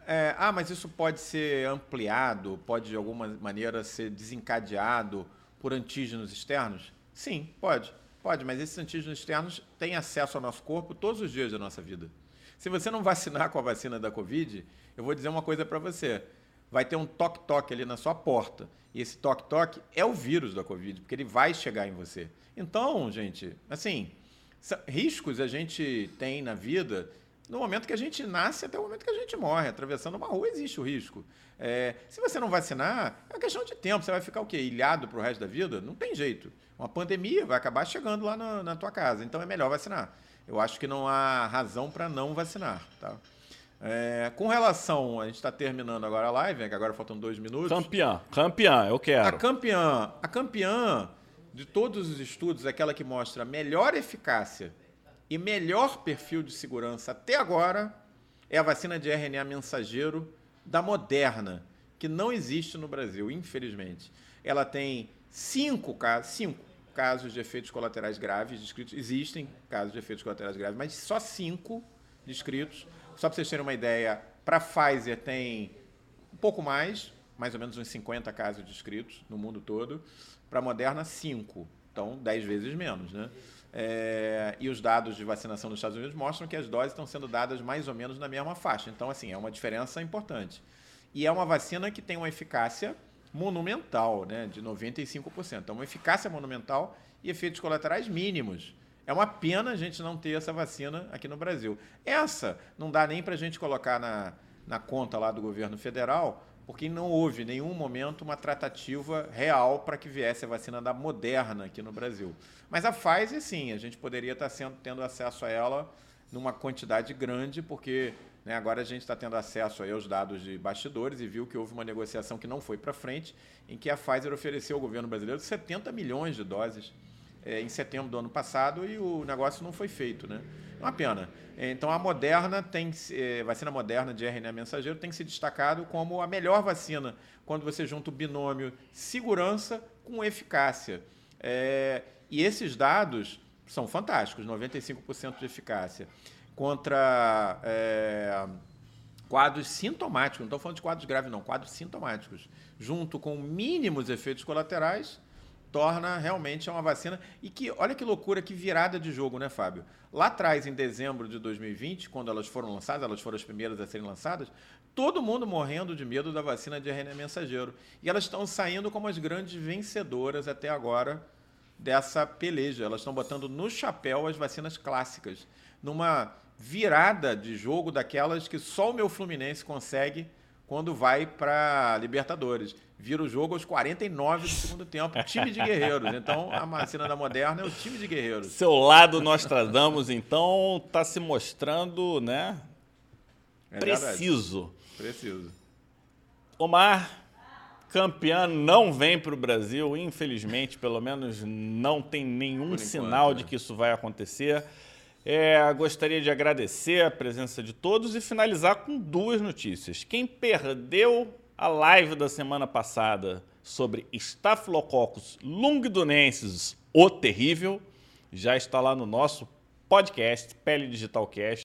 Speaker 2: É, ah, mas isso pode ser ampliado, pode de alguma maneira ser desencadeado por antígenos externos? Sim, pode. Pode, mas esses antígenos externos têm acesso ao nosso corpo todos os dias da nossa vida. Se você não vacinar com a vacina da Covid, eu vou dizer uma coisa para você. Vai ter um toque-toque ali na sua porta. E esse toque-toque é o vírus da Covid, porque ele vai chegar em você. Então, gente, assim, riscos a gente tem na vida no momento que a gente nasce até o momento que a gente morre. Atravessando uma rua existe o risco. É, se você não vacinar, é questão de tempo. Você vai ficar o quê? Ilhado para o resto da vida? Não tem jeito. Uma pandemia vai acabar chegando lá na, na tua casa. Então é melhor vacinar. Eu acho que não há razão para não vacinar. Tá? É, com relação, a gente está terminando agora a live, que agora faltam dois minutos.
Speaker 1: Campeã, campeã, eu quero.
Speaker 2: A campeã, a campeã de todos os estudos, é aquela que mostra melhor eficácia e melhor perfil de segurança até agora, é a vacina de RNA mensageiro da Moderna, que não existe no Brasil, infelizmente. Ela tem cinco casos, cinco casos de efeitos colaterais graves descritos. Existem casos de efeitos colaterais graves, mas só cinco descritos. Só para vocês terem uma ideia, para a Pfizer tem um pouco mais, mais ou menos uns 50 casos descritos no mundo todo. Para a Moderna, cinco. Então, 10 vezes menos, né? É, e os dados de vacinação nos Estados Unidos mostram que as doses estão sendo dadas mais ou menos na mesma faixa. Então, assim, é uma diferença importante. E é uma vacina que tem uma eficácia monumental, né, de 95%. Então, uma eficácia monumental e efeitos colaterais mínimos. É uma pena a gente não ter essa vacina aqui no Brasil. Essa não dá nem para a gente colocar na, na conta lá do governo federal, porque não houve em nenhum momento uma tratativa real para que viesse a vacina da Moderna aqui no Brasil. Mas a Pfizer, sim, a gente poderia estar sendo, tendo acesso a ela numa quantidade grande, porque né, agora a gente está tendo acesso aí aos dados de bastidores e viu que houve uma negociação que não foi para frente, em que a Pfizer ofereceu ao governo brasileiro 70 milhões de doses é, em setembro do ano passado e o negócio não foi feito, né? É uma pena. Então a Moderna tem, é, vacina Moderna de RNA mensageiro tem se destacado como a melhor vacina quando você junta o binômio segurança com eficácia. É, e esses dados são fantásticos, 95% de eficácia contra é, quadros sintomáticos, não estou falando de quadros graves não, quadros sintomáticos, junto com mínimos efeitos colaterais torna realmente uma vacina. E que, olha que loucura, que virada de jogo, né, Fábio? Lá atrás, em dezembro de 2020, quando elas foram lançadas, elas foram as primeiras a serem lançadas, todo mundo morrendo de medo da vacina de RNA mensageiro. E elas estão saindo como as grandes vencedoras até agora dessa peleja. Elas estão botando no chapéu as vacinas clássicas, numa virada de jogo daquelas que só o meu Fluminense consegue quando vai para Libertadores. Vira o jogo aos 49 do segundo tempo. Time de guerreiros. Então, a vacina da Moderna é o time de guerreiros.
Speaker 1: Seu lado Nostradamus, então, está se mostrando, né? É preciso.
Speaker 2: Preciso.
Speaker 1: Omar, campeã não vem para o Brasil, infelizmente, pelo menos não tem nenhum enquanto, sinal de é. que isso vai acontecer. É, gostaria de agradecer a presença de todos e finalizar com duas notícias. Quem perdeu a live da semana passada sobre Staphylococcus longitudinensis, o terrível, já está lá no nosso podcast, Pele Digital Cast.